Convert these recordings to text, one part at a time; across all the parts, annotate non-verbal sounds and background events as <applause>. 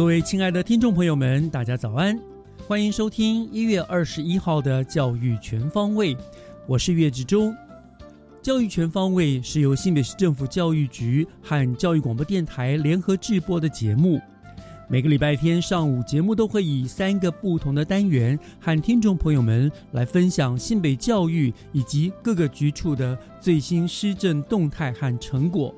各位亲爱的听众朋友们，大家早安！欢迎收听一月二十一号的《教育全方位》，我是岳志忠。教育全方位是由新北市政府教育局和教育广播电台联合制播的节目。每个礼拜天上午，节目都会以三个不同的单元和听众朋友们来分享新北教育以及各个局处的最新施政动态和成果。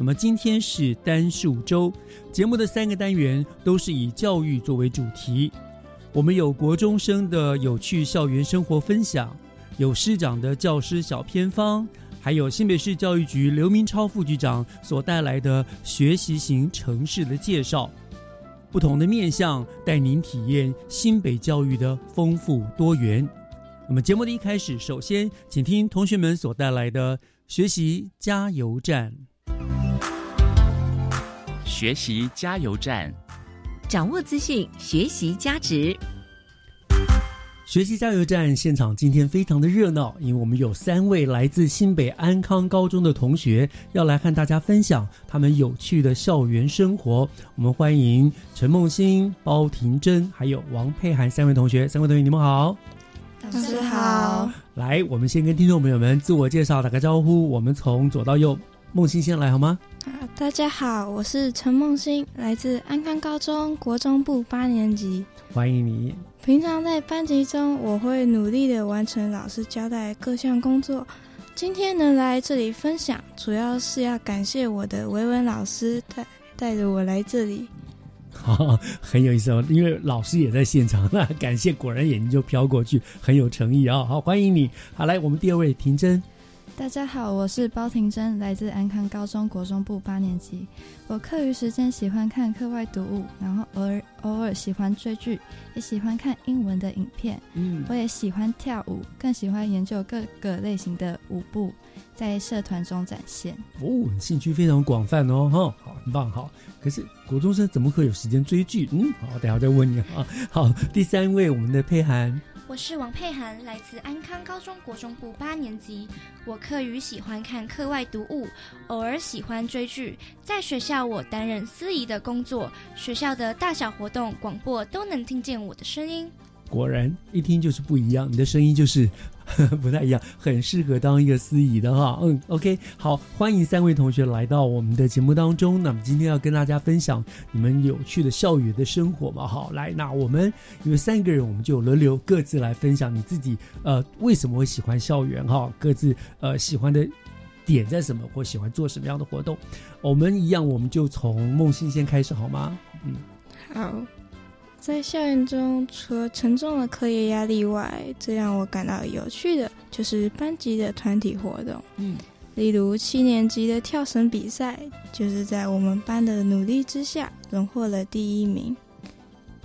那么今天是单数周，节目的三个单元都是以教育作为主题。我们有国中生的有趣校园生活分享，有师长的教师小偏方，还有新北市教育局刘明超副局长所带来的学习型城市的介绍。不同的面向带您体验新北教育的丰富多元。那么节目的一开始，首先请听同学们所带来的学习加油站。学习加油站，掌握资讯，学习加值。学习加油站现场今天非常的热闹，因为我们有三位来自新北安康高中的同学要来和大家分享他们有趣的校园生活。我们欢迎陈梦欣、包婷珍还有王佩涵三位同学。三位同学，你们好。老师好，来，我们先跟听众朋友们自我介绍，打个招呼。我们从左到右，梦欣先来好吗？啊，大家好，我是陈梦欣，来自安康高中国中部八年级。欢迎你。平常在班级中，我会努力的完成老师交代各项工作。今天能来这里分享，主要是要感谢我的维文老师带带着我来这里。好，很有意思哦，因为老师也在现场，<laughs> 那感谢，果然眼睛就飘过去，很有诚意啊、好，欢迎你。好，来，我们第二位婷珍。大家好，我是包婷珍，来自安康高中国中部八年级。我课余时间喜欢看课外读物，然后偶尔偶尔喜欢追剧，也喜欢看英文的影片。嗯我也喜欢跳舞，更喜欢研究各个类型的舞步，在社团中展现。哦，兴趣非常广泛哦，哈，好，很棒，好。可是国中生怎么可有时间追剧？嗯，好，等一下再问你啊。好，第三位我们的佩涵，我是王佩涵，来自安康高中国中部八年级。我课余喜欢看课外读物，偶尔喜欢追剧。在学校，我担任司仪的工作，学校的大小活动、广播都能听见我的声音。果然一听就是不一样，你的声音就是 <laughs> 不太一样，很适合当一个司仪的哈。嗯，OK，好，欢迎三位同学来到我们的节目当中。那么今天要跟大家分享你们有趣的校园的生活嘛？好，来，那我们因为三个人，我们就轮流各自来分享你自己呃为什么会喜欢校园哈，各自呃喜欢的点在什么，或喜欢做什么样的活动。我们一样，我们就从梦欣先开始好吗？嗯，好，在校园中，除了沉重的课业压力外，最让我感到有趣的就是班级的团体活动。嗯，例如七年级的跳绳比赛，就是在我们班的努力之下荣获了第一名。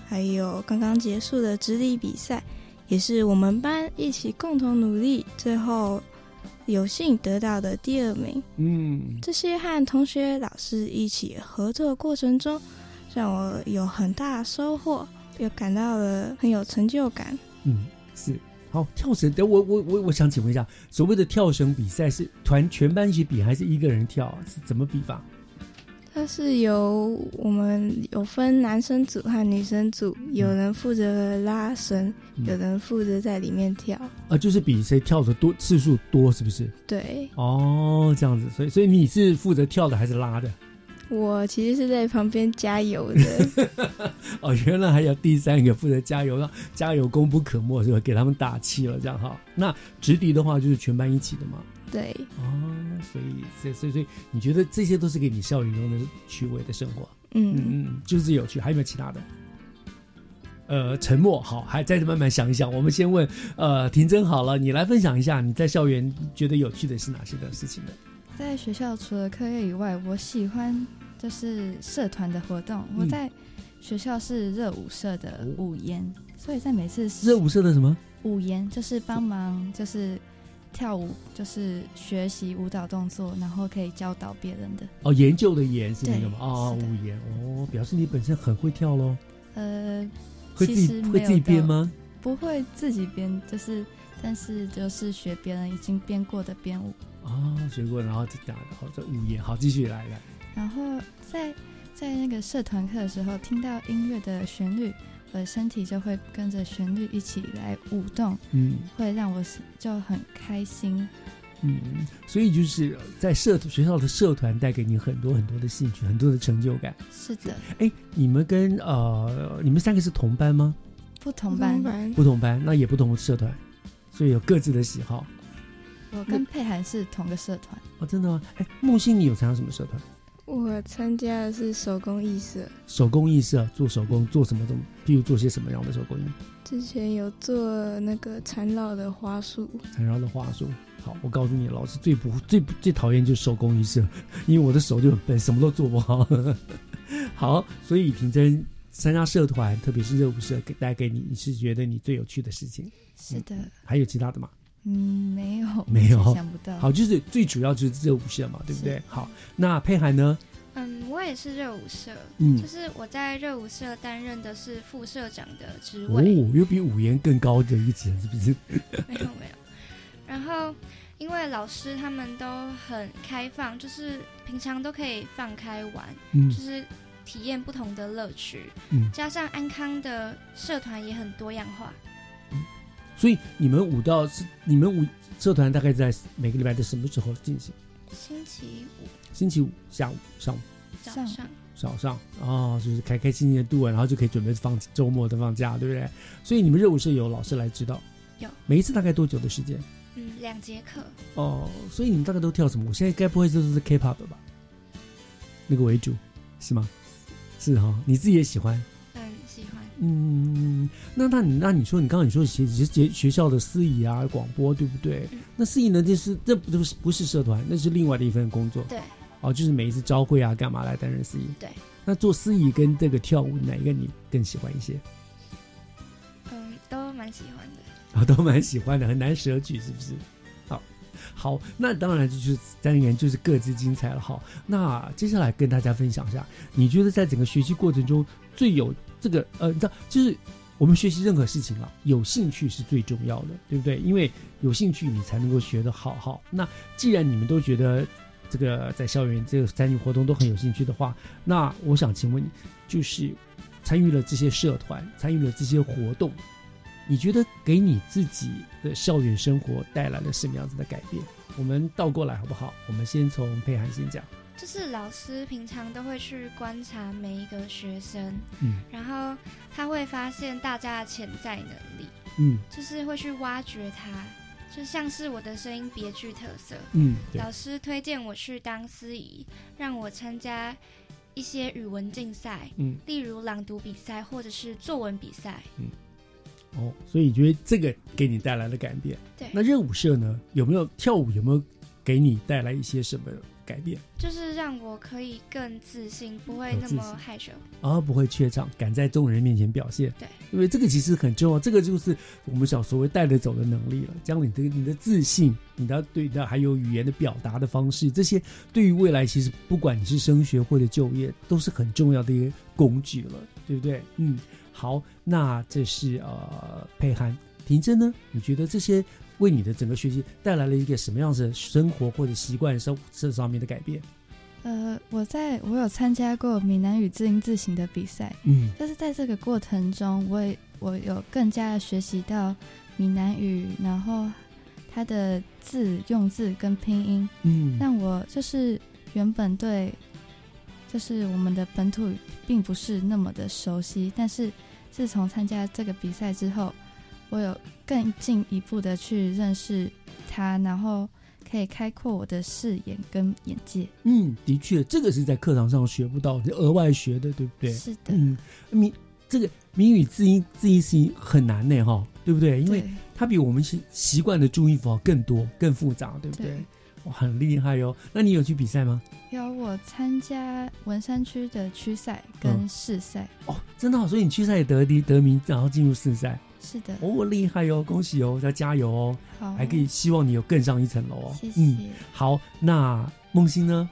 还有刚刚结束的直立比赛，也是我们班一起共同努力，最后有幸得到的第二名。嗯，这些和同学、老师一起合作过程中，让我有很大的收获，又感到了很有成就感。嗯，是好，跳绳，等我我我我想请问一下，所谓的跳绳比赛是团全班一起比，还是一个人跳？是怎么比法？它是由我们有分男生组和女生组，有人负责拉绳，嗯有人负责在里面跳。啊，就是比谁跳的多次数多，是不是？对哦，这样子，所以所以你是负责跳的还是拉的？我其实是在旁边加油的，<laughs> 哦，原来还有第三个负责加油，让加油功不可没，是吧？给他们打气了，这样哈。那直笛的话就是全班一起的嘛。对，哦，所以所以所以所以你觉得这些都是给你校园中的趣味的生活？嗯嗯，嗯，就是有趣。还有没有其他的？呃，沉默好，还再慢慢想一想。我们先问呃婷真好了，你来分享一下你在校园觉得有趣的是哪些的事情呢？在学校除了课业以外，我喜欢就是社团的活动。我嗯在学校是热舞社的舞研，所以在每次热舞社的什么？舞研就是帮忙就是跳舞，就是学习舞蹈动作，然后可以教导别人的。哦，研究的研是那个吗？对哦，舞研哦，表示你本身很会跳喽。呃，会自己会自己编吗？不会自己编，就是但是就是学别人已经编过的编舞。哦，学过，然后就打，好，这舞研，好，继续来来。然后在在那个社团课的时候，听到音乐的旋律，我的身体就会跟着旋律一起来舞动，嗯会让我就很开心。嗯，所以就是在社学校的社团带给你很多很多的兴趣，很多的成就感。是的，哎，你们跟呃，你们三个是同班吗？不同班，班不同班，那也不同的社团，所以有各自的喜好。我跟佩涵是同个社团。哦，真的吗？哎，木星，你有参加什么社团？我参加的是手工艺社，手工艺社，做手工，做什么东，比如做些什么样的手工艺？之前有做那个缠绕的花束，缠绕的花束。好，我告诉你，老师最不最不最讨厌就是手工艺社，因为我的手就很笨，什么都做不好。<laughs> 好，所以婷真参加社团，特别是热舞社，给带给你，你是觉得你最有趣的事情？是的，还有其他的吗？嗯，没有，没有想不到。好，就是最主要就是热舞社嘛，对不对？好，那佩涵呢？嗯，我也是热舞社，嗯就是我在热舞社担任的是副社长的职哦位，，又比五言更高的一级，是不是？<laughs> 没有没有。然后因为老师他们都很开放，就是平常都可以放开玩，嗯就是体验不同的乐趣。嗯加上安康的社团也很多样化，所以你们舞蹈是你们舞社团大概在每个礼拜的什么时候进行？星期五星期五下午、上午、早上早上哦，就是开开心心的度完，然后就可以准备放周末的放假，对不对？所以你们热舞是有老师来指导，有每一次大概多久的时间？嗯两节课，哦，所以你们大概都跳什么舞？现在该不会就是 K-pop 吧？那个为主是吗？是哈、你自己也喜欢？嗯那那你那你说你刚刚你说学学学校的司仪啊广播对不对？嗯那司仪呢，就是这不是不是社团，那是另外的一份工作对哦，就是每一次招会啊干嘛来担任司仪？对，那做司仪跟这个跳舞哪一个你更喜欢一些？嗯都蛮喜欢的。啊，都蛮喜欢的，很难舍取，是不是？好，那当然就是单元就是各自精彩了。好，那接下来跟大家分享一下，你觉得在整个学习过程中最有这个呃，你知道，就是我们学习任何事情啊，有兴趣是最重要的，对不对？因为有兴趣，你才能够学得好。好，那既然你们都觉得这个在校园这个参与活动都很有兴趣的话，那我想请问你，就是参与了这些社团，参与了这些活动。你觉得给你自己的校园生活带来了什么样子的改变？我们倒过来好不好？我们先从佩涵先讲。就是老师平常都会去观察每一个学生，嗯然后他会发现大家的潜在能力，嗯就是会去挖掘他，就像是我的声音别具特色。嗯，老师推荐我去当司仪，让我参加一些语文竞赛，嗯例如朗读比赛或者是作文比赛。哦，所以你觉得这个给你带来了改变？对，那热舞社呢？有没有跳舞？有没有给你带来一些什么改变？就是让我可以更自信，不会那么害羞。啊不会怯场，敢在众人面前表现。对，因为这个其实很重要，这个就是我们小所谓带得走的能力了。将你的你的自信，你的对的还有语言的表达的方式，这些对于未来其实不管你是升学或者就业，都是很重要的一个工具了，对不对？嗯，好，那这是呃佩涵婷真呢？你觉得这些为你的整个学习带来了一个什么样子的生活或者习惯生这上面的改变？呃，我在我有参加过闽南语字音字形的比赛，嗯就是在这个过程中，我也我有更加的学习到闽南语，然后它的字用字跟拼音，嗯让我就是原本对就是我们的本土语并不是那么的熟悉，但是自从参加这个比赛之后，我有更进一步的去认识它，然后可以开阔我的视野跟眼界。嗯，的确，这个是在课堂上学不到，额外学的，对不对？是的，嗯，闽这个闽语字音字音是很难的，哈，对不对？因为它比我们习习惯的注音符号更多、更复杂，对不对？对哇，很厉害哦！那你有去比赛吗？有我参加文山区的区赛嗯跟市赛，哦，真的、哦，所以你区赛也得第得名，然后进入市赛，是的，哦，厉害哦，恭喜哦，要加油哦，好，还可以希望你有更上一层楼哦。谢谢。嗯，好，那梦欣呢？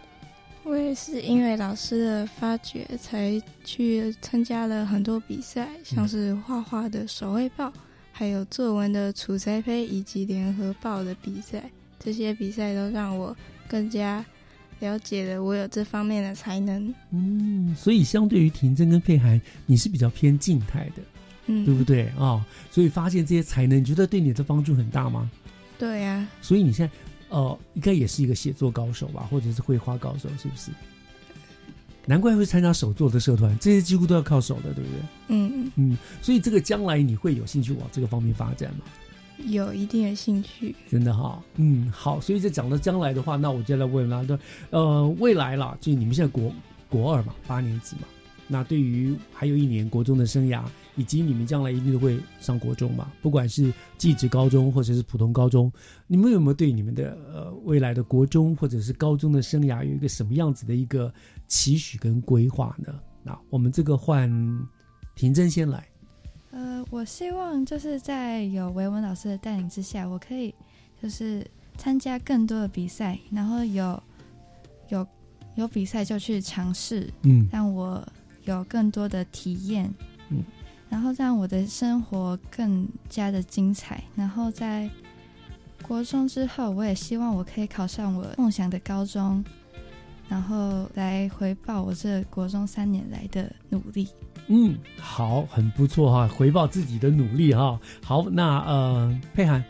我也是因为老师的发掘，才去参加了很多比赛，像是画画的手绘报，还有作文的楚栽胚以及联合报的比赛。这些比赛都让我更加了解了我有这方面的才能。嗯，所以相对于婷真跟佩涵，你是比较偏静态的，嗯，对不对啊、哦？所以发现这些才能，你觉得对你的帮助很大吗？对呀、所以你现在呃，应该也是一个写作高手吧，或者是绘画高手，是不是？难怪会参加手作的社团，这些几乎都要靠手的，对不对？嗯，嗯，所以这个将来你会有兴趣往这个方面发展吗？有一定的兴趣。真的哈，嗯，好，所以这讲到将来的话，那我就来问啦，呃，未来啦，就你们现在国国二嘛，八年级嘛，那对于还有一年国中的生涯，以及你们将来一定会上国中嘛，不管是技职高中或者是普通高中，你们有没有对你们的呃未来的国中或者是高中的生涯有一个什么样子的一个期许跟规划呢？那我们这个换婷珍先来，呃，我希望就是在有维文老师的带领之下，我可以就是参加更多的比赛，然后有有有比赛就去尝试，嗯让我有更多的体验，嗯，然后让我的生活更加的精彩。然后在国中之后，我也希望我可以考上我梦想的高中，然后来回报我这国中三年来的努力。嗯，好，很不错哈，回报自己的努力哈。好，那呃，佩涵，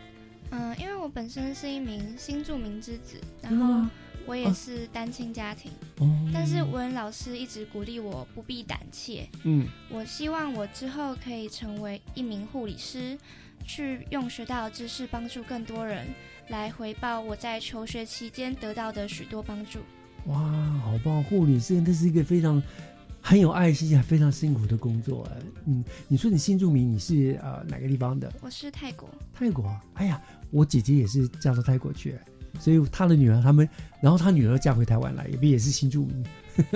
嗯，因为我本身是一名新著名之子，然后我也是单亲家庭，哦，但是文老师一直鼓励我不必胆怯。嗯我希望我之后可以成为一名护理师，去用学到的知识帮助更多人，来回报我在求学期间得到的许多帮助。哇，好棒！护理师那是一个非常很有爱心、还非常辛苦的工作哎。嗯，你说你新住民，你是呃哪个地方的？我是泰国，泰国啊。哎呀，我姐姐也是嫁到泰国去，所以她的女儿他们，然后她女儿嫁回台湾来，也不也是新住民。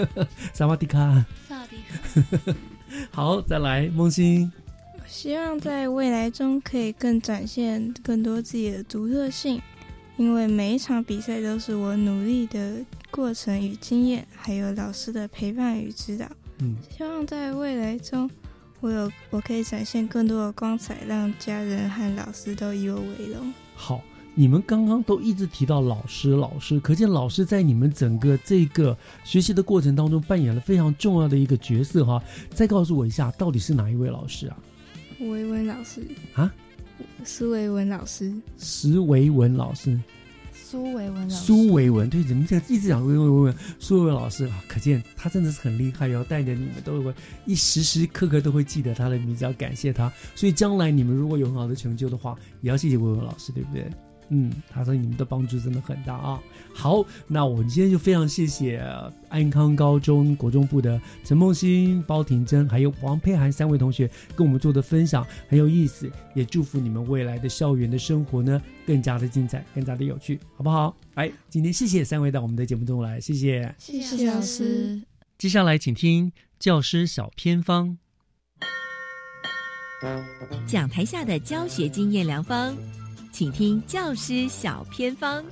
<laughs> 萨瓦迪卡。萨瓦迪卡 <laughs> 好，再来梦欣。我希望在未来中可以更展现更多自己的独特性，因为每一场比赛都是我努力的过程与经验，还有老师的陪伴与指导。嗯，希望在未来中，我有我可以展现更多的光彩，让家人和老师都以我为荣。好，你们刚刚都一直提到老师，老师，可见老师在你们整个这个学习的过程当中扮演了非常重要的一个角色哈。再告诉我一下，到底是哪一位老师啊？维文老师啊，苏维文老师，石维文老师，苏维文老师，苏维文，对，怎么这样一直讲维文维文，苏维文老师啊，可见他真的是很厉害哦，带着你们都会一时时刻刻都会记得他的名字，要感谢他。所以将来你们如果有很好的成就的话，也要谢谢维文老师，对不对？嗯，他说你们的帮助真的很大啊。好，那我们今天就非常谢谢呃安康高中国中部的陈梦欣、包婷珍还有王佩涵三位同学跟我们做的分享很有意思，也祝福你们未来的校园的生活呢更加的精彩，更加的有趣，好不好？哎，今天谢谢三位到我们的节目中来，谢谢。谢谢谢老师。接下来请听教师小偏方。讲台下的教学经验良方，请听教师小偏方。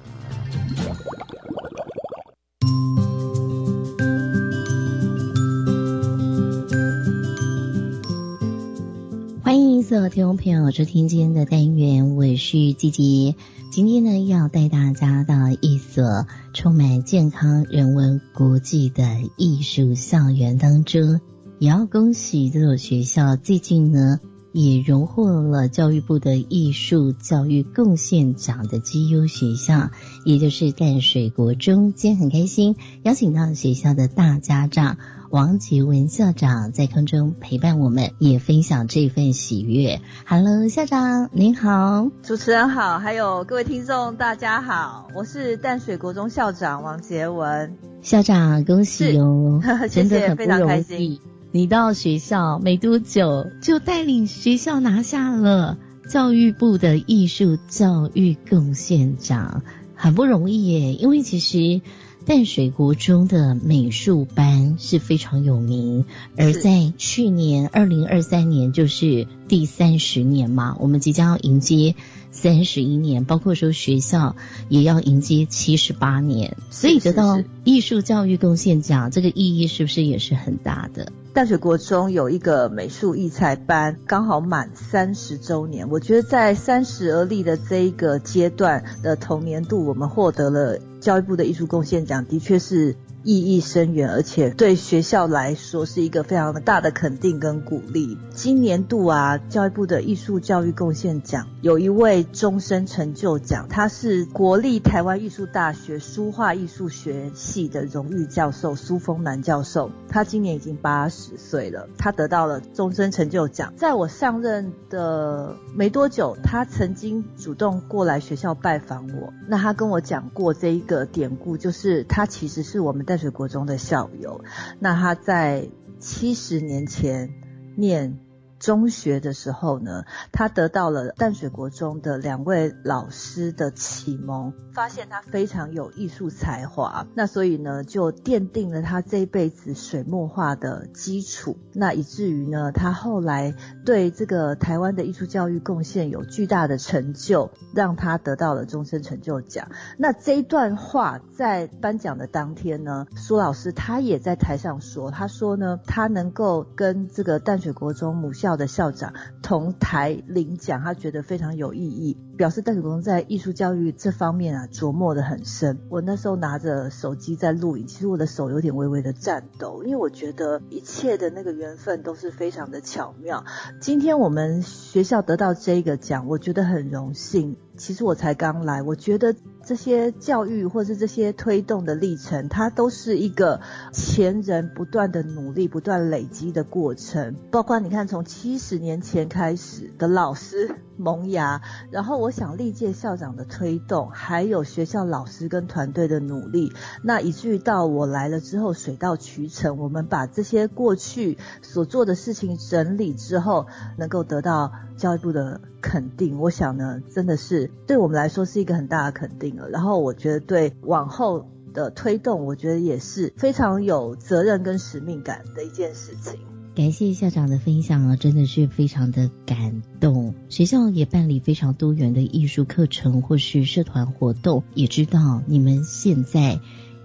欢迎所有听众朋友收听今天的单元，我是季杰。今天呢，要带大家到一所充满健康、人文、国际的艺术校园当中，也要恭喜这所学校最近呢。也荣获了教育部的艺术教育贡献奖的绩优学校，也就是淡水国中。今天很开心，邀请到学校的大家长王杰文校长在空中陪伴我们，也分享这份喜悦。Hello，校长您好，主持人好，还有各位听众大家好，我是淡水国中校长王杰文校长，恭喜哦，<laughs> 谢谢，非常开心。你到学校没多久，就带领学校拿下了教育部的艺术教育贡献奖，很不容易耶。因为其实淡水国中的美术班是非常有名，而在去年二零二三年就是第三十年嘛，我们即将要迎接三十一年，包括说学校也要迎接七十八年，所以得到艺术教育贡献奖，这个意义是不是也是很大的？淡水国中有一个美术艺才班，刚好满三十周年。我觉得在三十而立的这一个阶段的同年度，我们获得了教育部的艺术贡献奖，的确是。意义深远，而且对学校来说是一个非常大的肯定跟鼓励。今年度啊，教育部的艺术教育贡献奖有一位终身成就奖，他是国立台湾艺术大学书画艺术学系的荣誉教授苏峰南教授。他今年已经八十岁了，他得到了终身成就奖。在我上任的没多久，他曾经主动过来学校拜访我。那他跟我讲过这一个典故，就是他其实是我们淡水国中的校友，那他在七十年前念。中学的时候呢，他得到了淡水国中的两位老师的启蒙，发现他非常有艺术才华，那所以呢，就奠定了他这一辈子水墨画的基础。那以至于呢，他后来对这个台湾的艺术教育贡献有巨大的成就，让他得到了终身成就奖。那这一段话在颁奖的当天呢，苏老师他也在台上说，他说呢，他能够跟这个淡水国中母校。的校长同台领奖，他觉得非常有意义，表示淡水国中在艺术教育这方面啊琢磨的很深。我那时候拿着手机在录影，其实我的手有点微微的颤抖，因为我觉得一切的那个缘分都是非常的巧妙。今天我们学校得到这个奖，我觉得很荣幸。其实我才刚来，我觉得这些教育或是这些推动的历程，它都是一个前人不断的努力、不断累积的过程。包括你看，从七十年前开始的老师萌芽，然后我想历届校长的推动，还有学校老师跟团队的努力，那以至于到我来了之后，水到渠成，我们把这些过去所做的事情整理之后，能够得到教育部的。肯定，我想呢，真的是对我们来说是一个很大的肯定了。然后我觉得对往后的推动，我觉得也是非常有责任跟使命感的一件事情。感谢校长的分享啊，真的是非常的感动。学校也办理非常多元的艺术课程或是社团活动，也知道你们现在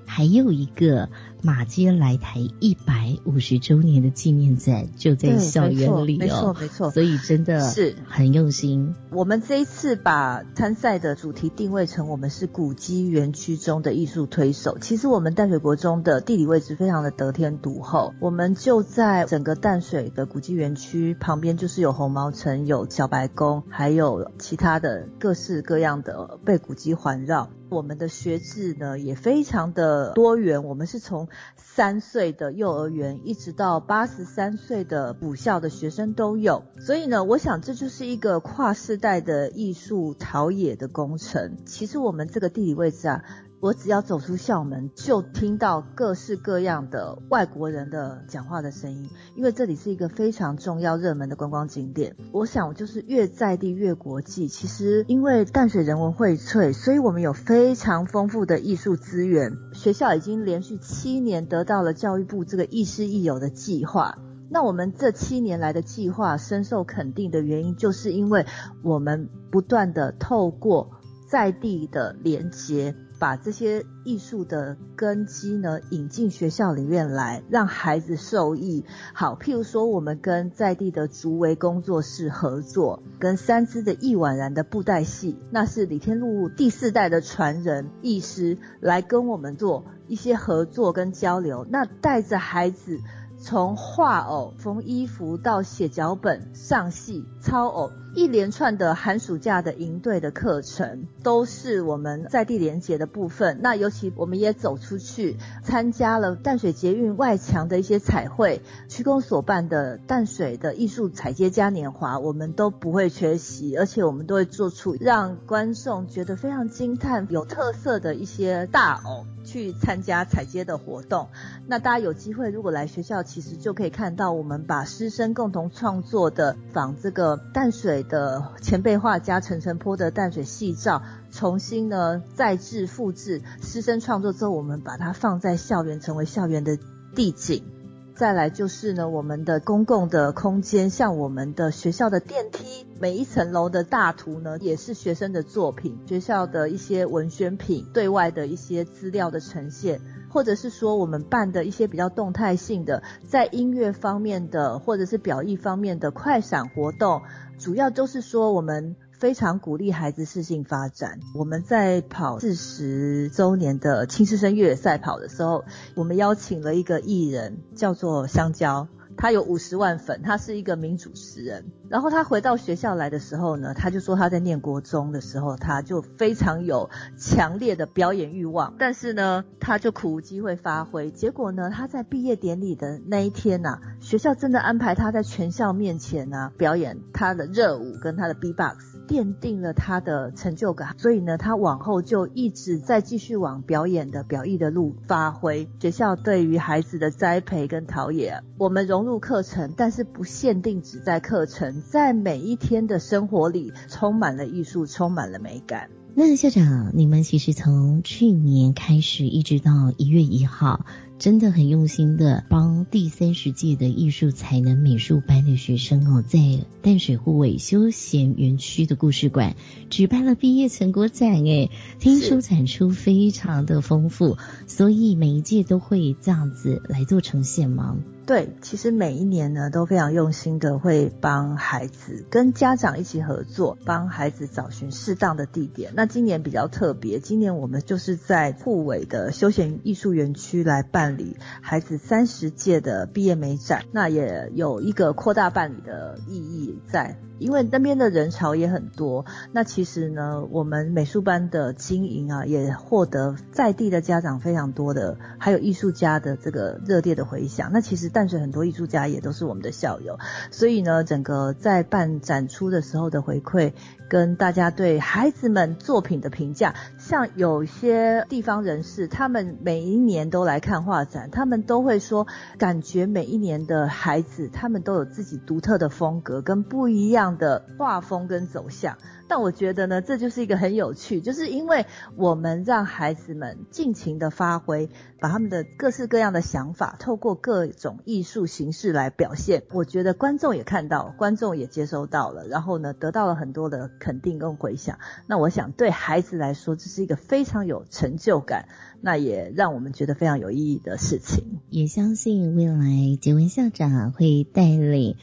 还有一个。马街来台一百五十周年的纪念展就在校园里哦，没错没错，所以真的是很用心。我们这一次把参赛的主题定位成我们是古迹园区中的艺术推手。其实我们淡水国中的地理位置非常的得天独厚，我们就在整个淡水的古迹园区旁边，就是有红毛城、有小白宫，还有其他的各式各样的被古迹环绕。我们的学制呢也非常的多元，我们是从三岁的幼儿园一直到八十三岁的补校的学生都有，所以呢，我想这就是一个跨世代的艺术陶冶的工程。其实我们这个地理位置啊。我只要走出校门，就听到各式各样的外国人的讲话的声音，因为这里是一个非常重要、热门的观光景点。我想，我就是越在地越国际。其实，因为淡水人文荟萃，所以我们有非常丰富的艺术资源。学校已经连续七年得到了教育部这个亦师亦友的计划。那我们这七年来的计划深受肯定的原因，就是因为我们不断的透过在地的连接。把这些艺术的根基呢引进学校里面来，让孩子受益。好，譬如说我们跟在地的竹围工作室合作，跟三支的易婉然的布袋戏，那是李天禄第四代的传人艺师来跟我们做一些合作跟交流，那带着孩子。从画偶、缝衣服到写脚本、上戏、操偶，一连串的寒暑假的营队的课程，都是我们在地连结的部分。那尤其我们也走出去，参加了淡水捷运外墙的一些彩绘，区公所办的淡水的艺术彩街嘉年华，我们都不会缺席，而且我们都会做出让观众觉得非常惊叹、有特色的一些大偶。去参加采接的活动，那大家有机会如果来学校，其实就可以看到我们把师生共同创作的仿这个淡水的前辈画家陈澄波的淡水戏照，重新呢再制复制师生创作之后，我们把它放在校园，成为校园的地景。再来就是呢，我们的公共的空间，像我们的学校的电梯，每一层楼的大图呢，也是学生的作品。学校的一些文宣品，对外的一些资料的呈现，或者是说我们办的一些比较动态性的，在音乐方面的，或者是表意方面的快闪活动，主要就是说我们。非常鼓励孩子适性发展。我们在跑四十周年的青师生越野赛跑的时候，我们邀请了一个艺人，叫做香蕉。他有五十万粉，他是一个名主持人。然后他回到学校来的时候呢，他就说他在念国中的时候，他就非常有强烈的表演欲望，但是呢，他就苦无机会发挥。结果呢，他在毕业典礼的那一天呐，学校真的安排他在全校面前呢表演他的热舞跟他的 B-box。奠定了他的成就感，所以呢，他往后就一直在继续往表演的表艺的路发挥。学校对于孩子的栽培跟陶冶，我们融入课程，但是不限定只在课程，在每一天的生活里，充满了艺术，充满了美感。那校长，你们其实从去年开始，一直到一月一号。真的很用心的帮第三十届的艺术才能美术班的学生哦，在淡水护卫休闲园区的故事馆举办了毕业成果展诶，听说展出非常的丰富，所以每一届都会这样子来做呈现吗？对，其实每一年呢都非常用心的会帮孩子跟家长一起合作，帮孩子找寻适当的地点。那今年比较特别，今年我们就是在护卫的休闲艺术园区来办办理孩子三十届的毕业美展，那也有一个扩大办理的意义在。因为那边的人潮也很多，那其实呢，我们美术班的经营啊，也获得在地的家长非常多的，还有艺术家的这个热烈的回响。那其实淡水很多艺术家也都是我们的校友，所以呢，整个在办展出的时候的回馈。跟大家对孩子们作品的评价，像有些地方人士，他们每一年都来看画展，他们都会说，感觉每一年的孩子，他们都有自己独特的风格跟不一样的画风跟走向。但我觉得呢，这就是一个很有趣，就是因为我们让孩子们尽情的发挥，把他们的各式各样的想法，透过各种艺术形式来表现。我觉得观众也看到，观众也接收到了，然后呢，得到了很多的肯定跟回响。那我想对孩子来说，这是一个非常有成就感，那也让我们觉得非常有意义的事情。也相信未来杰文校长会带领。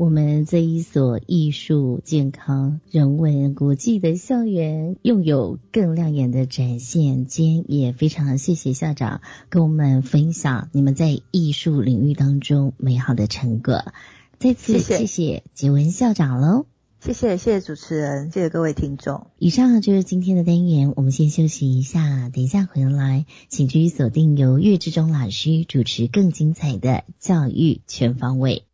我们这一所艺术、健康、人文、国际的校园，拥有更亮眼的展现。今天也非常谢谢校长跟我们分享你们在艺术领域当中美好的成果。再次谢谢杰文校长喽！谢谢谢谢主持人，谢谢各位听众。以上就是今天的单元，我们先休息一下，等一下回来，请继续锁定由岳志忠老师主持更精彩的教育全方位。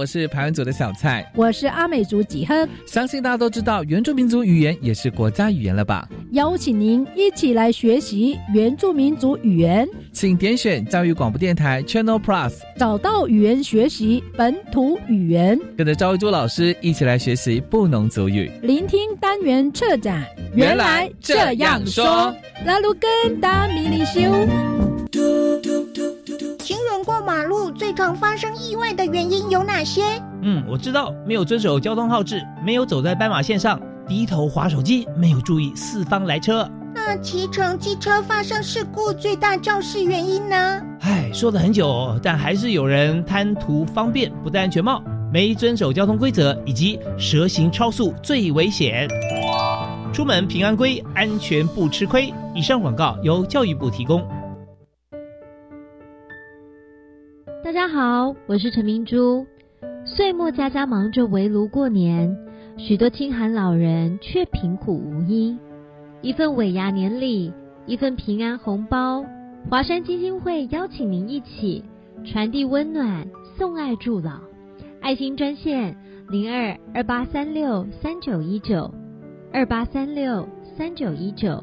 我是排湾组的小蔡，我是阿美族几亨。相信大家都知道，原住民族语言也是国家语言了吧？邀请您一起来学习原住民族语言，请点选教育广播电台 Channel Plus，找到语言学习本土语言，跟着赵一珠老师一起来学习布农族语，聆听单元策展。原来这样说，拉鲁根达米里修。马路最常发生意外的原因有哪些？嗯，我知道，没有遵守交通号志，没有走在斑马线上，低头划手机，没有注意四方来车。那骑乘机车发生事故最大肇事原因呢？唉，说了很久，但还是有人贪图方便，不戴安全帽，没遵守交通规则，以及蛇行超速最危险。出门平安归，安全不吃亏。以上广告由教育部提供。大家好，我是陈明珠。岁末家家忙着围炉过年，许多清寒老人却贫苦无依。一份尾牙年礼，一份平安红包，华山基金会邀请您一起传递温暖，送爱助老。爱心专线零二二八三六三九一九二八三六三九一九。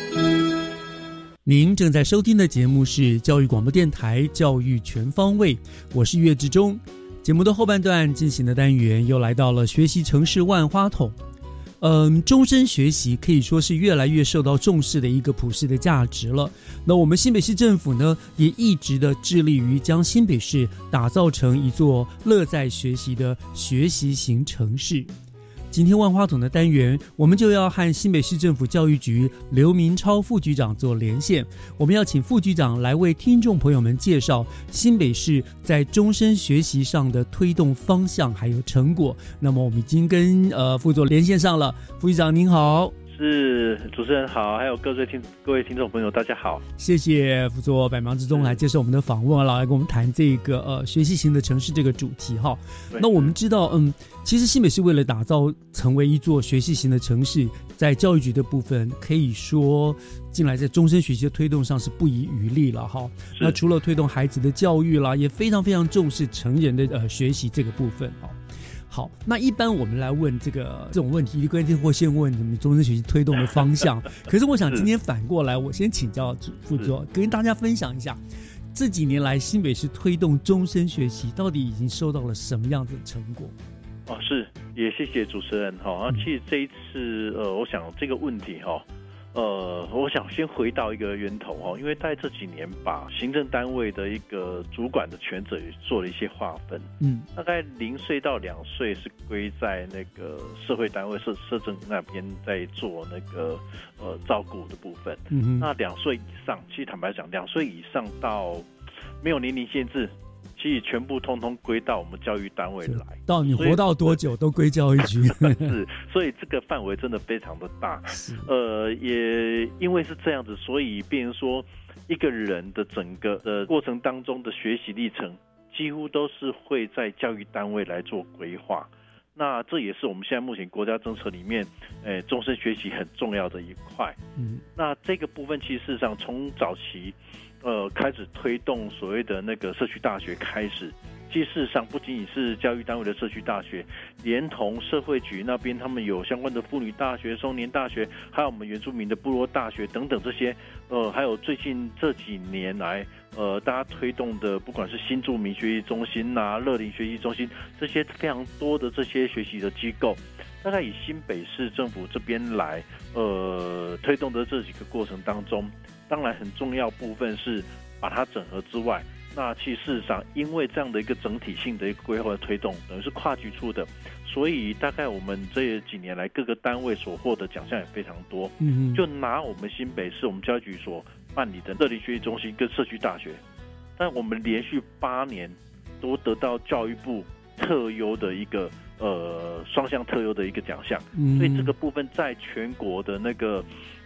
您正在收听的节目是教育广播电台《教育全方位》，我是岳志忠。节目的后半段进行的单元又来到了学习城市万花筒。嗯，终身学习可以说是越来越受到重视的一个普世的价值了。那我们新北市政府呢，也一直的致力于将新北市打造成一座乐在学习的学习型城市。今天万花筒的单元，我们就要和新北市政府教育局刘明超副局长做连线。我们要请副局长来为听众朋友们介绍新北市在终身学习上的推动方向还有成果。那么我们已经跟呃副座连线上了，副局长您好。是主持人好，还有各位听各位听众朋友，大家好，谢谢辅佐百忙之中来接受我们的访问，来跟我们谈这个呃学习型的城市这个主题哈。那我们知道，嗯，其实新北是为了打造成为一座学习型的城市，在教育局的部分可以说近来在终身学习的推动上是不遗余力了哈。那除了推动孩子的教育啦，也非常非常重视成人的呃学习这个部分哈。好，那一般我们来问这个这种问题，关键或先问你们终身学习推动的方向。<laughs> 可是我想今天反过来，我先请教副座，跟大家分享一下这几年来新北市推动终身学习到底已经收到了什么样子的成果？哦，是，也谢谢主持人哈。那其实这一次，呃，我想这个问题哈。呃，我想先回到一个源头哦，因为在这几年把行政单位的一个主管的权责也做了一些划分，嗯，大概零岁到两岁是归在那个社会单位社社政那边在做那个呃照顾的部分，嗯那两岁以上，其实坦白讲，两岁以上到没有年龄限制。其实全部通通归到我们教育单位来，到你活到多久都归教育局。<laughs> 是，所以这个范围真的非常的大。呃，也因为是这样子，所以变成说一个人的整个的过程当中的学习历程，几乎都是会在教育单位来做规划。那这也是我们现在目前国家政策里面，诶，终身学习很重要的一块。嗯，那这个部分其实事实上从早期。呃，开始推动所谓的那个社区大学开始，其实事实上不仅仅是教育单位的社区大学，连同社会局那边，他们有相关的妇女大学、少年大学，还有我们原住民的部落大学等等这些，呃，还有最近这几年来，呃，大家推动的，不管是新住民学习中心呐、乐龄学习中心这些非常多的这些学习的机构，大概以新北市政府这边来，呃，推动的这几个过程当中，当然很重要部分是把它整合之外。那其实事实上，因为这样的一个整体性的一个规划的推动，等于是跨局处的，所以大概我们这几年来各个单位所获得奖项也非常多。嗯就拿我们新北市我们教育局所办理的热力学习中心跟社区大学，但我们连续八年都得到教育部特优的一个呃双向特优的一个奖项，嗯所以这个部分在全国的那个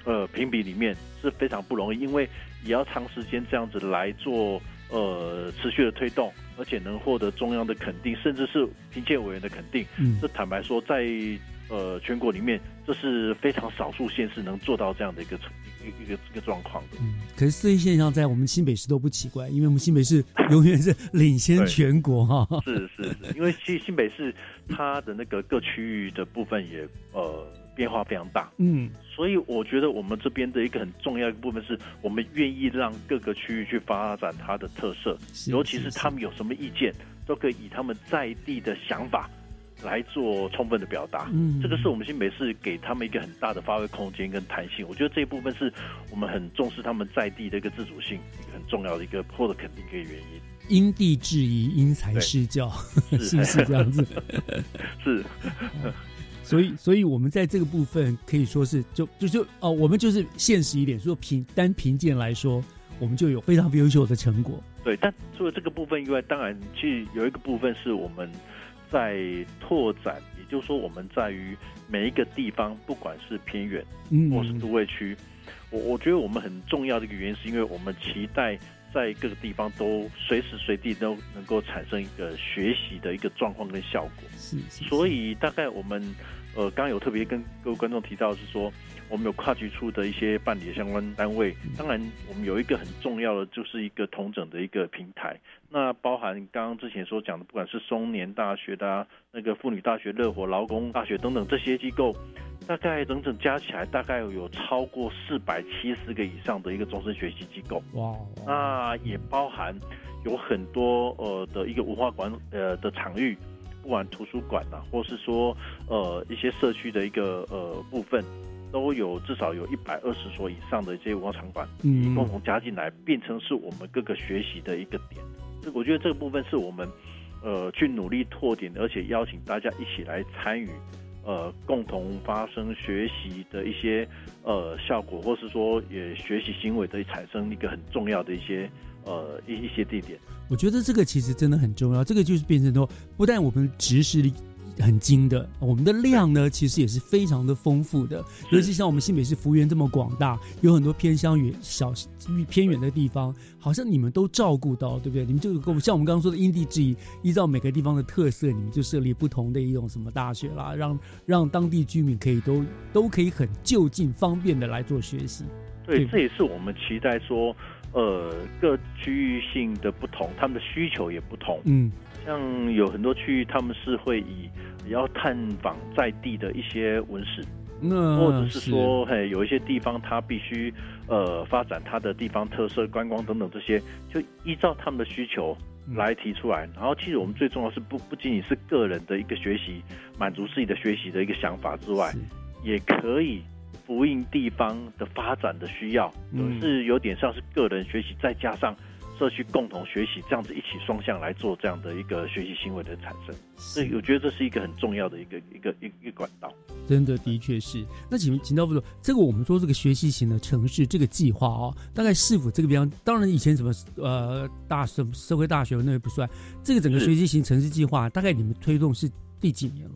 呃评比里面是非常不容易，因为也要长时间这样子来做。呃，持续的推动，而且能获得中央的肯定，甚至是评鉴委员的肯定。嗯这坦白说，在呃全国里面，这是非常少数县市能做到这样的一个一个一个一个状况的。可是这一现象在我们新北市都不奇怪，因为我们新北市 <laughs> 永远是领先全国哈。是是是，因为其实新北市它的那个各区域的部分也呃变化非常大。嗯，所以我觉得我们这边的一个很重要一部分是，我们愿意让各个区域去发展它的特色，尤其是他们有什么意见，都可以以他们在地的想法来做充分的表达。嗯这个是我们新北市给他们一个很大的发挥空间跟弹性。我觉得这一部分是我们很重视他们在地的一个自主性，一个很重要的一个获得肯定的原因。因地制宜，因材施教，是不是这样子？是。所以，所以我们在这个部分可以说是就就就哦，我们就是现实一点，说凭单凭借来说，我们就有非常优秀的成果。对，但除了这个部分以外，当然其实有一个部分是我们在拓展，也就是说我们在于每一个地方，不管是偏远嗯或是都会区，我我觉得我们很重要的一个原因，是因为我们期待在各个地方都随时随地都能够产生一个学习的一个状况跟效果。所以大概我们呃，刚刚有特别跟各位观众提到是说，我们有跨局处的一些办理的相关单位。当然，我们有一个很重要的，就是一个同整的一个平台。那包含刚刚之前所讲的，不管是松年大学的、那个妇女大学、热火劳工大学等等这些机构，大概整整加起来，大概有超过四百七十个以上的一个终身学习机构。哇，那也包含有很多呃的一个文化馆呃的场域。不管图书馆呐、啊，或是说呃一些社区的一个呃部分，都有至少有一百二十所以上的这些文化场馆，嗯共同加进来，变成是我们各个学习的一个点。这我觉得这个部分是我们呃去努力拓点，而且邀请大家一起来参与，呃共同发生学习的一些呃效果，或是说也学习行为的产生一个很重要的一些呃一一些地点。我觉得这个其实真的很重要，这个就是变成说，不但我们知识力很精的，我们的量呢其实也是非常的丰富的。尤其像我们新北市幅员这么广大，有很多偏乡远小偏远的地方，好像你们都照顾到，对不对？你们就跟像我们刚刚说的因地制宜，依照每个地方的特色，你们就设立不同的一种什么大学啦，让让当地居民可以都都可以很就近方便的来做学习。对，这也是我们期待说。呃，各区域性的不同，他们的需求也不同。嗯，像有很多区域，他们是会以要探访在地的一些文史，那或者是说，嘿，有一些地方它必须呃发展它的地方特色、观光等等这些，就依照他们的需求来提出来。然后，其实我们最重要是不不仅仅是个人的一个学习，满足自己的学习的一个想法之外，也可以。呼应地方的发展的需要，嗯是有点像是个人学习，再加上社区共同学习，这样子一起双向来做这样的一个学习行为的产生。所以我觉得这是一个很重要的一个一个一一个管道。真的，的确是。那请请教副总，这个我们说这个学习型的城市这个计划哦，大概是否这个地方？当然以前什么呃大社社会大学那也不算，这个整个学习型城市计划，大概你们推动是第几年了？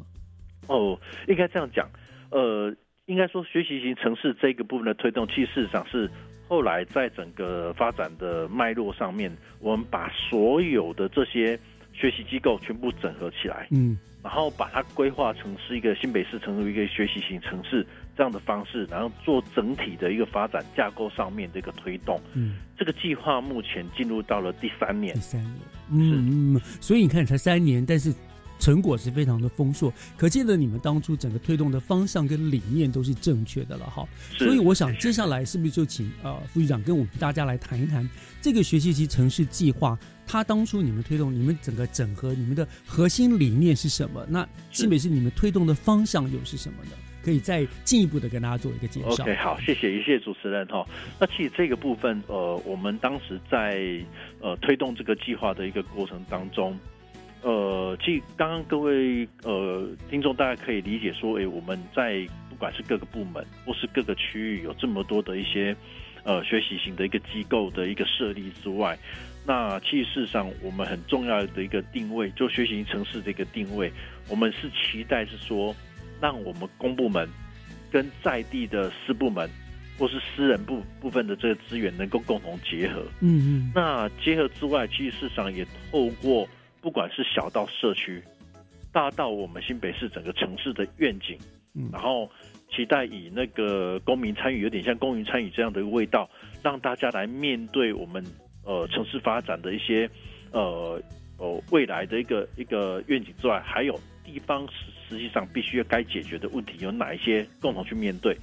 哦，应该这样讲，呃。应该说，学习型城市这个部分的推动，其实事实上是后来在整个发展的脉络上面，我们把所有的这些学习机构全部整合起来，嗯，然后把它规划成是一个新北市成为一个学习型城市这样的方式，然后做整体的一个发展架构上面的一个推动。嗯，这个计划目前进入到了第三年。第三年，嗯嗯，所以你看才三年，但是。成果是非常的丰硕，可见得你们当初整个推动的方向跟理念都是正确的了哈。所以我想接下来是不是就请呃副局长跟我们大家来谈一谈这个学习及城市计划，它当初你们推动，你们整个整合，你们的核心理念是什么？那新北市你们推动的方向又是什么呢？可以再进一步的跟大家做一个介绍。OK，好，谢谢，谢谢主持人哈。那其实这个部分呃，我们当时在呃推动这个计划的一个过程当中。呃，其实刚刚各位呃听众大家可以理解说，哎，我们在不管是各个部门或是各个区域有这么多的一些呃学习型的一个机构的一个设立之外，那其实事实上我们很重要的一个定位，就学习型城市的一个定位，我们是期待是说，让我们公部门跟在地的私部门或是私人部部分的这个资源能够共同结合。嗯嗯。那结合之外，其实市场也透过。不管是小到社区，大到我们新北市整个城市的愿景，嗯，然后期待以那个公民参与，有点像公民参与这样的一个味道，让大家来面对我们呃城市发展的一些呃呃未来的一个一个愿景之外，还有地方实实际上必须要该解决的问题有哪一些，共同去面对。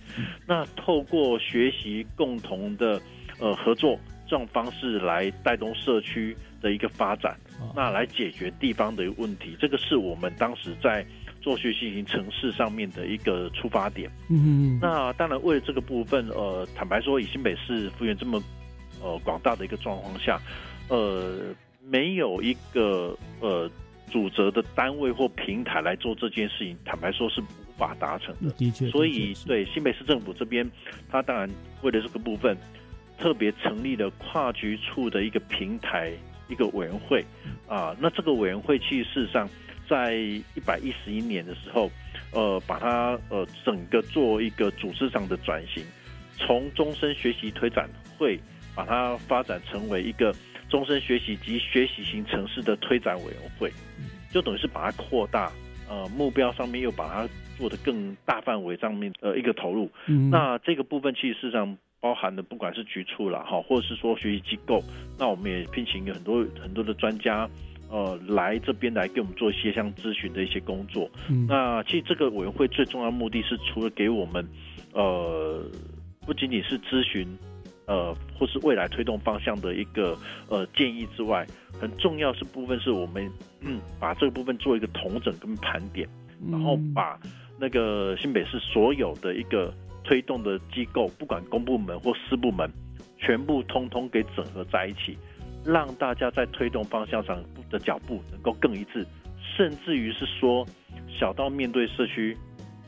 那透过学习共同的呃合作这种方式来带动社区。的一个发展，那来解决地方的问题，这个是我们当时在做学习型城市上面的一个出发点。嗯，那当然为了这个部分，呃，坦白说，以新北市幅员这么呃广大的一个状况下，呃，没有一个呃主责的单位或平台来做这件事情，坦白说是无法达成的。的确，所以对新北市政府这边，他当然为了这个部分，特别成立了跨局处的一个平台。一个委员会啊，那这个委员会其实事实上在一百一十一年的时候，呃，把它呃整个做一个组织上的转型，从终身学习推展会把它发展成为一个终身学习及学习型城市的推展委员会，就等于是把它扩大，呃，目标上面又把它做的更大范围上面呃一个投入。那这个部分其实事实上。包含的不管是局处了哈，或者是说学习机构，那我们也聘请很多很多的专家，呃，来这边来给我们做一些像咨询的一些工作。那其实这个委员会最重要的目的是，除了给我们，呃，不仅仅是咨询，呃，或是未来推动方向的一个呃建议之外，很重要是部分是我们嗯把这个部分做一个统整跟盘点，然后把那个新北市所有的一个。推动的机构，不管公部门或私部门，全部通通给整合在一起，让大家在推动方向上的脚步能够更一致，甚至于是说，小到面对社区，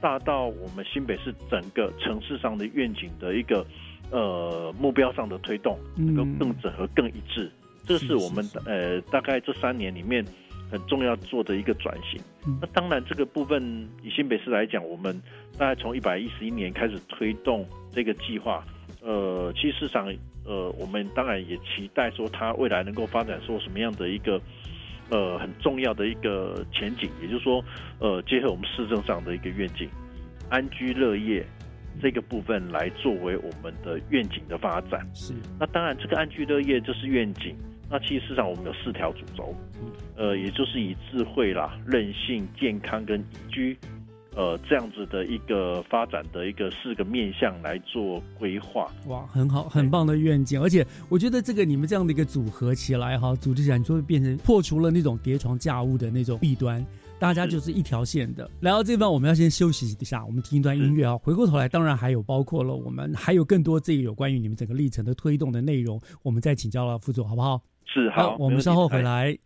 大到我们新北市整个城市上的愿景的一个呃目标上的推动，能够更整合、更一致。这是我们呃大概这三年里面。很重要做的一个转型，那当然这个部分以新北市来讲，我们大概从一百一十一年开始推动这个计划，呃，其实市场呃，我们当然也期待说它未来能够发展出什么样的一个呃很重要的一个前景，也就是说，呃，结合我们市政上的一个愿景，安居乐业这个部分来作为我们的愿景的发展。是，那当然这个安居乐业就是愿景。那其实市场我们有四条主轴，呃，也就是以智慧啦、韧性、健康跟宜居，呃，这样子的一个发展的一个四个面向来做规划。哇，很好，很棒的愿景，而且我觉得这个你们这样的一个组合起来哈，组织起来就会变成破除了那种叠床架屋的那种弊端，大家就是一条线的。来到这方，我们要先休息一下，我们听一段音乐啊。回过头来，当然还有包括了我们还有更多这个有关于你们整个历程的推动的内容，我们再请教了副总，好不好？是好，我们稍后回来。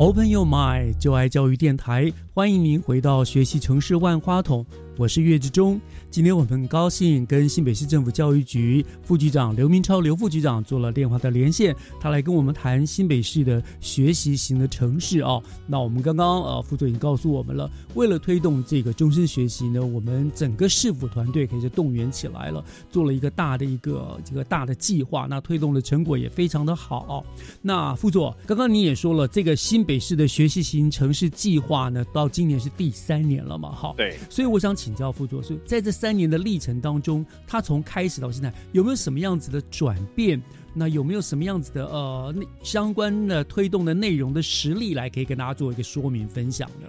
Open Your Mind，就爱教育电台，欢迎您回到学习城市万花筒。我是岳志忠，今天我们很高兴跟新北市政府教育局副局长刘明超刘副局长做了电话的连线，他来跟我们谈新北市的学习型的城市哦。那我们刚刚呃副座已经告诉我们了，为了推动这个终身学习呢，我们整个市府团队可以是动员起来了，做了一个大的一个这个大的计划，那推动的成果也非常的好。那副座，刚刚你也说了，这个新北市的学习型城市计划呢，到今年是第三年了嘛？哈，对，所以我想请。请教副座，是在这三年的历程当中，他从开始到现在有没有什么样子的转变？那有没有什么样子的呃相关的推动的内容的实例来可以跟大家做一个说明分享呢？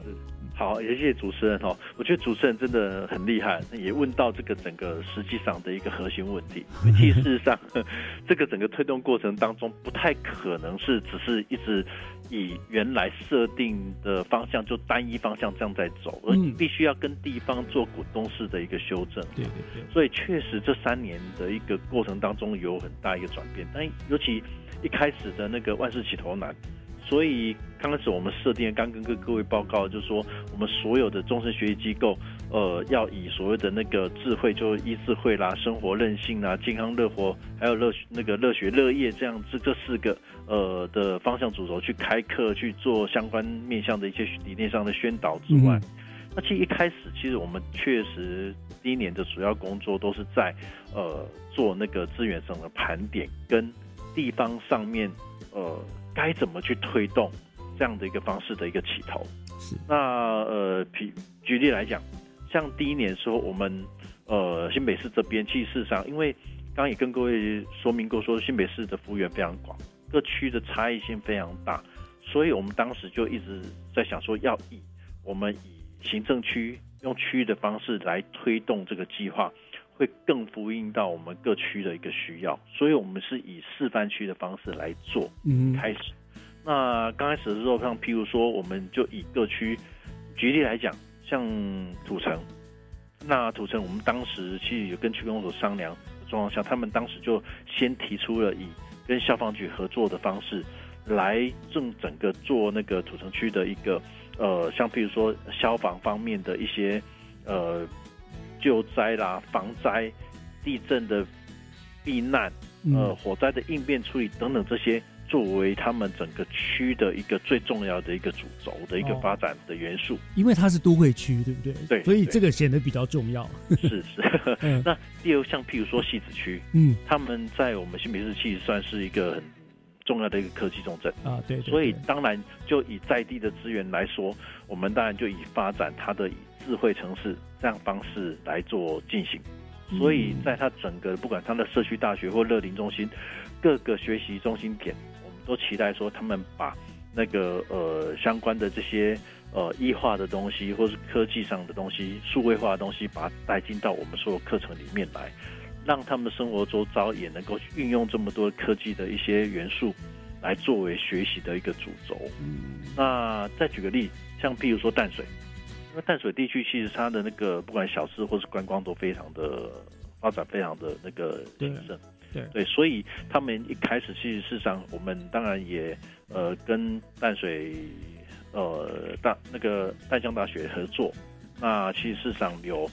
好，也谢谢主持人哦。我觉得主持人真的很厉害，也问到这个整个实际上的一个核心问题。<laughs> 其实事实上，这个整个推动过程当中，不太可能是只是一直以原来设定的方向就单一方向这样在走，而必须要跟地方做股东式的一个修正。对对对。所以确实这三年的一个过程当中有很大一个转变，但尤其一开始的那个万事起头难。所以刚开始我们设定，刚跟各各位报告，就是说我们所有的终身学习机构，呃，要以所谓的那个智慧，就一智慧啦、生活韧性啦、健康乐活，还有乐那个乐学乐业这样这这四个呃的方向主轴去开课去做相关面向的一些理念上的宣导之外，那其实一开始其实我们确实第一年的主要工作都是在呃做那个资源上的盘点跟地方上面呃。该怎么去推动这样的一个方式的一个起头？是那呃，举举例来讲，像第一年时候，我们呃新北市这边，其实事实上，因为刚刚也跟各位说明过，说新北市的服务员非常广，各区的差异性非常大，所以我们当时就一直在想说，要以我们以行政区用区域的方式来推动这个计划。会更呼应到我们各区的一个需要，所以我们是以示范区的方式来做。嗯，开始。那刚开始的时候，像譬如说，我们就以各区举例来讲，像土城，那土城我们当时其实有跟区公所商量的状况下，他们当时就先提出了以跟消防局合作的方式来正整个做那个土城区的一个呃，像譬如说消防方面的一些呃。救灾啦、防灾、地震的避难、呃、火灾的应变处理等等这些，作为他们整个区的一个最重要的一个主轴的一个发展的元素。因为它是都会区，对不对？对，所以这个显得比较重要。是是。<laughs> 那第二，像譬如说戏子区，嗯，他们在我们新北市其实算是一个很重要的一个科技重镇啊，对。所以当然就以在地的资源来说，我们当然就以发展它的。智慧城市这样方式来做进行，所以在它整个不管它的社区大学或乐龄中心各个学习中心点，我们都期待说他们把那个呃相关的这些呃异化的东西或是科技上的东西、数位化的东西，把它带进到我们所有课程里面来，让他们的生活周遭也能够运用这么多科技的一些元素来作为学习的一个主轴。那再举个例，像譬如说淡水。因为淡水地区其实它的那个不管小吃或是观光都非常的发展，非常的那个兴盛，对对，所以他们一开始其实事实上，我们当然也呃跟淡水呃大那个淡江大学合作，那其实事实上有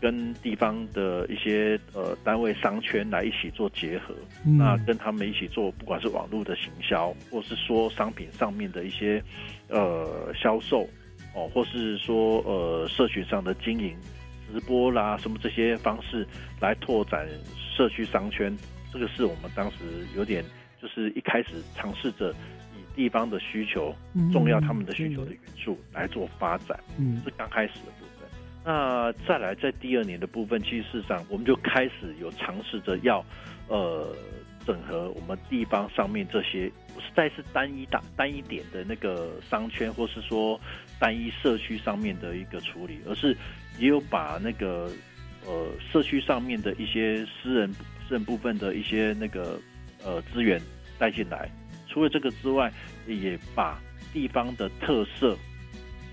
跟地方的一些呃单位商圈来一起做结合，那跟他们一起做，不管是网络的行销，或是说商品上面的一些呃销售。哦，或是说呃，社群上的经营、直播啦，什么这些方式来拓展社区商圈，这个是我们当时有点就是一开始尝试着以地方的需求、重要他们的需求的元素来做发展，嗯，是刚开始的部分。那再来在第二年的部分，其实事实上我们就开始有尝试着要呃。整合我们地方上面这些不是再是单一大单一点的那个商圈，或是说单一社区上面的一个处理，而是也有把那个呃社区上面的一些私人私人部分的一些那个呃资源带进来。除了这个之外，也把地方的特色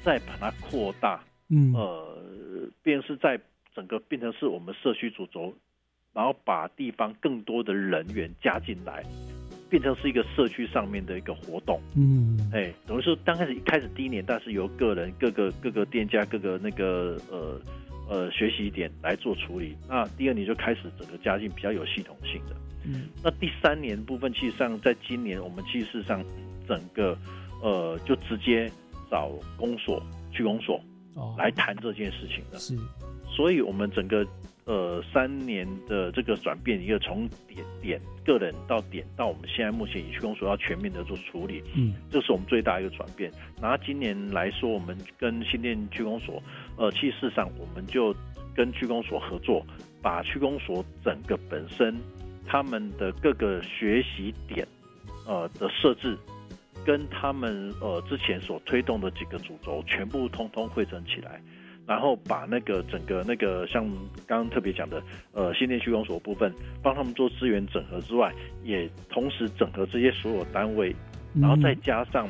再把它扩大，嗯，呃，便是在整个变成是我们社区主轴。然后把地方更多的人员加进来，变成是一个社区上面的一个活动。嗯，哎，等于说刚开始一开始第一年，但是由个人、各个各个店家、各个那个呃呃学习点来做处理。那第二年就开始整个加进比较有系统性的。嗯，那第三年部分，其实上在今年我们其实上整个呃就直接找公所、去公所哦来谈这件事情的。是，所以我们整个呃三年的这个转变，一个从点点个人到点到我们现在目前以区公所要全面的做处理，嗯，这是我们最大一个转变。拿今年来说，我们跟新店区公所，呃，其实事实上我们就跟区公所合作，把区公所整个本身他们的各个学习点，呃的设置。跟他们呃之前所推动的几个主轴全部通通汇整起来，然后把那个整个那个像刚刚特别讲的呃新店区公所部分，帮他们做资源整合之外，也同时整合这些所有单位，然后再加上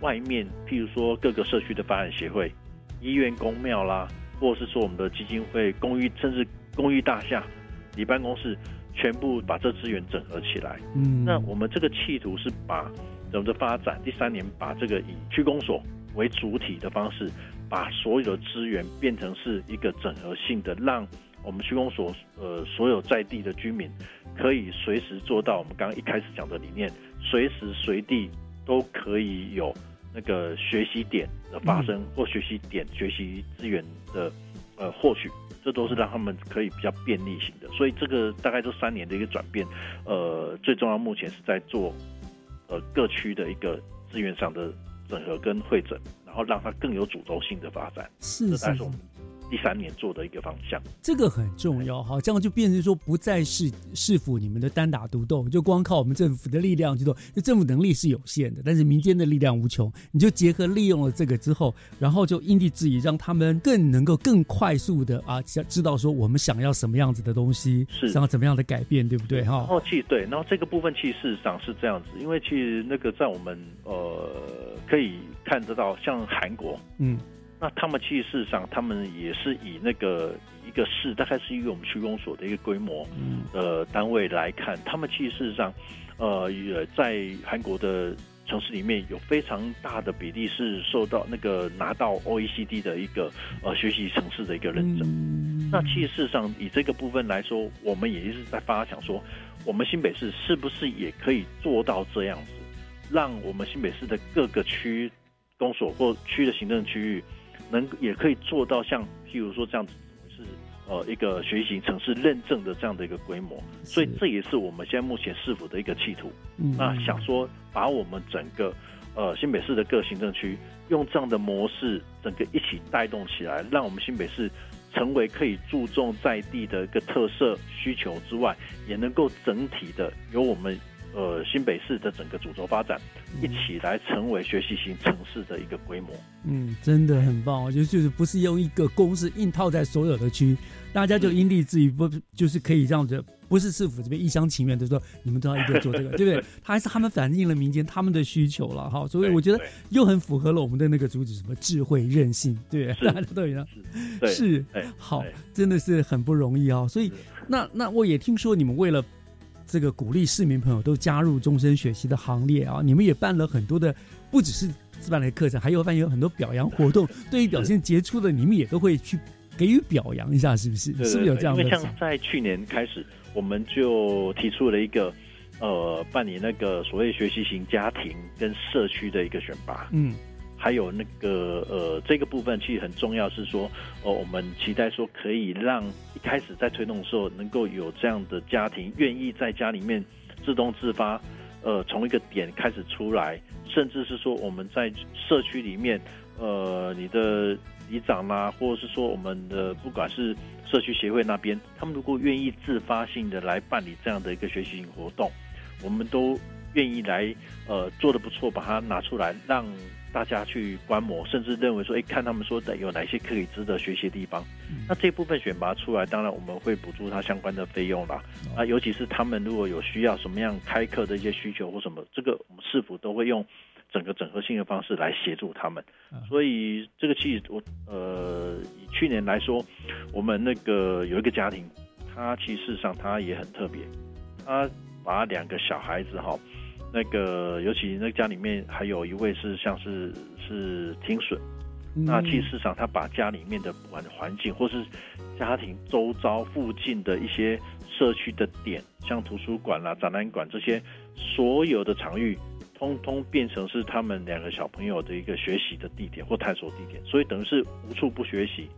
外面譬如说各个社区的发展协会、医院、公庙啦，或者是说我们的基金会、公寓，甚至公寓大厦、你办公室，全部把这资源整合起来。嗯，那我们这个企图是把我们的发展第三年把这个以区公所为主体的方式，把所有的资源变成是一个整合性的，让我们区公所呃所有在地的居民可以随时做到我们刚刚一开始讲的理念，随时随地都可以有那个学习点的发生，或学习点学习资源的呃获取。这都是让他们可以比较便利型的，所以这个大概这三年的一个转变，呃，最重要目前是在做呃各区的一个资源上的整合跟会诊，然后让它更有主轴性的发展。是是是这才是我们第三年做的一个方向。这个很重要哈，这样就变成说不再是市府你们的单打独斗，就光靠我们政府的力量去做，就政府能力是有限的，但是民间的力量无穷，你就结合利用了这个之后，然后就因地制宜，让他们更能够更快速的啊，想知道说我们想要什么样子的东西，是想要怎么样的改变，对不对哈？然后其实对，然后这个部分其实事实上是这样子，因为其实那个在我们呃可以看得到，像韩国，嗯，那他们其实事实上他们也是以那个一个市，大概是以我们区公所的一个规模嗯呃单位来看，他们其实事实上呃也在韩国的城市里面有非常大的比例是受到那个拿到 OECD 的一个呃学习城市的一个认证。那其实事实上以这个部分来说，我们也一直在发想说，我们新北市是不是也可以做到这样子，让我们新北市的各个区公所或区的行政区域，能也可以做到像譬如说这样子是呃一个学习城市认证的这样的一个规模，所以这也是我们现在目前市府的一个企图。嗯。那想说把我们整个呃新北市的各行政区用这样的模式，整个一起带动起来，让我们新北市成为可以注重在地的一个特色需求之外，也能够整体的由我们呃新北市的整个主轴发展，一起来成为学习型城市的一个规模。嗯，真的很棒，我觉得就是不是用一个公式硬套在所有的区，大家就因地制宜，不就是可以这样子，不是市府这边一厢情愿的说你们都要一定做这个，<laughs> 对不对？他还是他们反映了民间他们的需求了哈，所以我觉得又很符合了我们的那个主旨，什么智慧韧性，对，<laughs> 大家都一样，对是对好，真的是很不容易啊、所以那那我也听说你们为了这个鼓励市民朋友都加入终身学习的行列啊，你们也办了很多的，不只是自办的课程，还有办有很多表扬活动。<laughs> 对于表现杰出的，你们也都会去给予表扬一下，是不是？对是不是有这样的因为？像在去年开始，我们就提出了一个呃办理那个所谓学习型家庭跟社区的一个选拔。嗯，还有那个呃，这个部分其实很重要，是说，呃，我们期待说可以让一开始在推动的时候，能够有这样的家庭愿意在家里面自动自发，呃，从一个点开始出来，甚至是说我们在社区里面，呃，你的里长啦、或者是说我们的不管是社区协会那边，他们如果愿意自发性的来办理这样的一个学习型活动，我们都愿意来呃做的不错，把它拿出来让大家去观摩，甚至认为说，哎，看他们说的有哪些可以值得学习的地方。那这部分选拔出来，当然我们会补助他相关的费用啦。啊，尤其是他们如果有需要什么样开课的一些需求或什么，这个我们是否都会用整个整合性的方式来协助他们。所以这个其实我呃，以去年来说，我们那个有一个家庭，他其实上他也很特别，他把两个小孩子哈，那个尤其那家里面还有一位是像是是听损，那其实市场他把家里面的环环境或是家庭周遭附近的一些社区的点，像图书馆啦、展览馆这些所有的场域。通通变成是他们两个小朋友的一个学习的地点或探索地点，所以等于是无处不学习。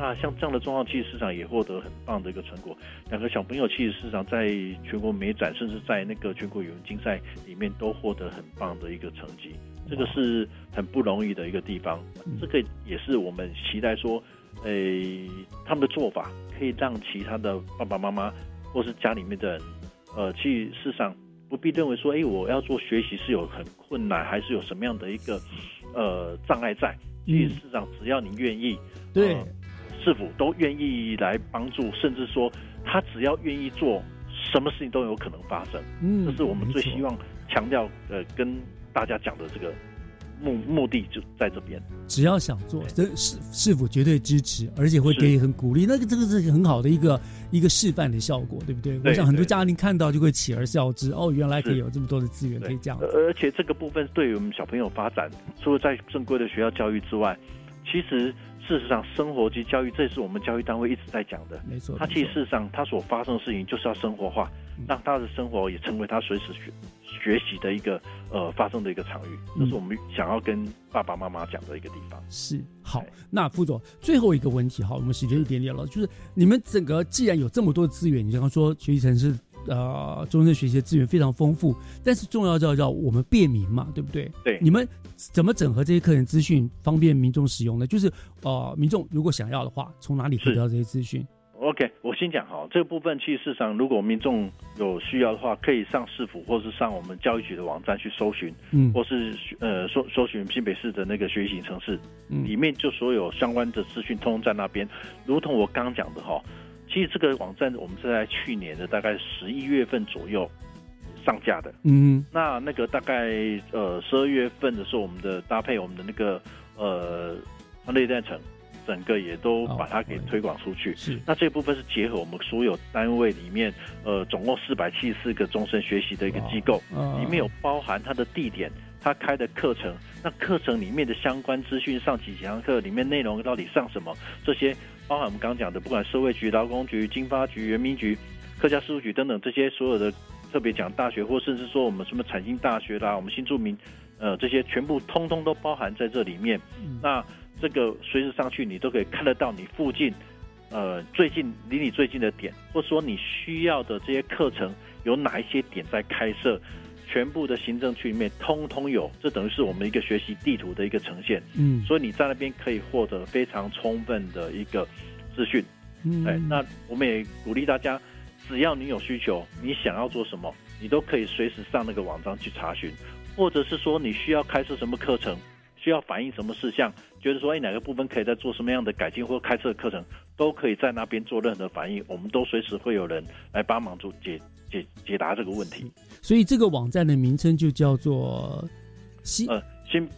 那像这样的状况，其实市场也获得很棒的一个成果。两个小朋友其实市场在全国美展，甚至在那个全国语文竞赛里面都获得很棒的一个成绩，这个是很不容易的一个地方。这个也是我们期待说，诶，他们的做法可以让其他的爸爸妈妈或是家里面的人，呃，去市场。不必认为说，哎，我要做学习是有很困难，还是有什么样的一个呃障碍在？其实事实上，只要你愿意，对，师傅都愿意来帮助，甚至说他只要愿意做，什么事情都有可能发生。嗯，这是我们最希望强调呃跟大家讲的这个。目目的就在这边，只要想做，这是是否绝对支持，而且会给予很鼓励。那个这个是很好的一个一个示范的效果，对不对？我想很多家庭看到就会起而效之。哦，原来可以有这么多的资源可以这样。而且这个部分对于我们小朋友发展，除了在正规的学校教育之外，其实事实上生活及教育，这是我们教育单位一直在讲的。没错，他其实事实上他所发生的事情就是要生活化，让他的生活也成为他随时学。学习的一个呃发生的一个场域，这是我们想要跟爸爸妈妈讲的一个地方。是好，那副总最后一个问题哈，我们时间一点点了，就是你们整个既然有这么多资源，你刚刚说学习城市呃终身学习的资源非常丰富，但是重要叫叫我们便民嘛，对不对？对，你们怎么整合这些课程资讯，方便民众使用呢？就是呃民众如果想要的话，从哪里得到这些资讯？OK，我先讲哈，这个部分其实市场如果民众有需要的话，可以上市府或是上我们教育局的网站去搜寻，嗯，或是呃搜搜寻新北市的那个学习城市，嗯，里面就所有相关的资讯通通在那边。如同我刚刚讲的哈，其实这个网站我们是在去年的大概十一月份左右上架的，嗯，那那个大概呃十二月份的时候，我们的搭配我们的那个呃内代城。整个也都把它给推广出去。是，那这部分是结合我们所有单位里面，呃，总共四百七十四个终身学习的一个机构，里面有包含它的地点、它开的课程，那课程里面的相关资讯，上几堂课里面内容到底上什么，这些包含我们刚刚讲的，不管社会局、劳工局、经发局、人民局、客家事务局等等这些所有的特别讲大学，或甚至说我们什么产经大学啦，我们新住民，呃，这些全部通通都包含在这里面。那这个随时上去，你都可以看得到你附近，呃，最近离你最近的点，或者说你需要的这些课程有哪一些点在开设，全部的行政区里面通通有，这等于是我们一个学习地图的一个呈现。嗯，所以你在那边可以获得非常充分的一个资讯。嗯，哎，那我们也鼓励大家，只要你有需求，你想要做什么，你都可以随时上那个网站去查询，或者是说你需要开设什么课程。需要反映什么事项？觉得说，哎，哪个部分可以再做什么样的改进或开设课程，都可以在那边做任何反应，我们都随时会有人来帮忙做解解解答这个问题。所以这个网站的名称就叫做新呃新，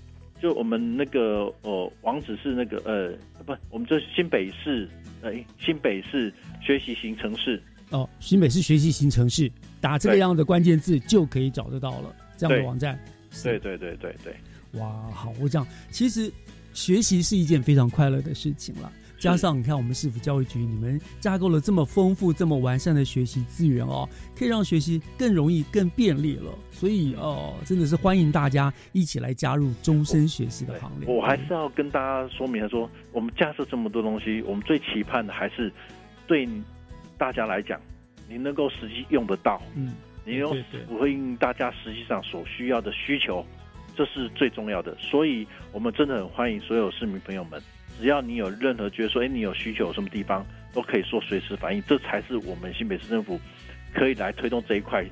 就我们那个呃网址是那个呃不，我们这新北市哎新北市学习型城市哦新北市学习型城市，打这个样的关键字就可以找得到了这样的网站。对对对对对。哇，好！我讲，其实学习是一件非常快乐的事情了。加上你看，我们市府教育局，你们架构了这么丰富、这么完善的学习资源哦，可以让学习更容易、更便利了。所以哦，真的是欢迎大家一起来加入终身学习的行列。我还是要跟大家说明说，我们架设这么多东西，我们最期盼的还是对大家来讲，你能够实际用得到，嗯，你用符应大家实际上所需要的需求。这是最重要的，所以我们真的很欢迎所有市民朋友们，只要你有任何觉得说，哎，你有需求什么地方，都可以说随时反映，这才是我们新北市政府可以来推动这一块、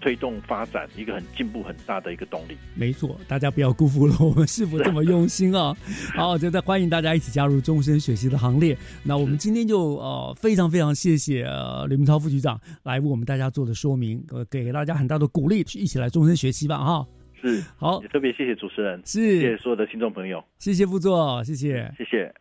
推动发展一个很进步很大的一个动力。没错，大家不要辜负了 <laughs> 我们市府这么用心啊！<laughs> 好，就在欢迎大家一起加入终身学习的行列。那我们今天就呃非常非常谢谢刘明超副局长来为我们大家做的说明，呃，给大家很大的鼓励，一起来终身学习吧！哈。是好，也特别谢谢主持人，是谢谢所有的听众朋友，谢谢副座，谢谢，谢谢。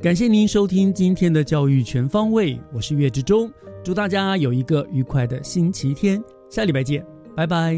感谢您收听今天的教育全方位，我是岳志忠，祝大家有一个愉快的星期天，下礼拜见，拜拜。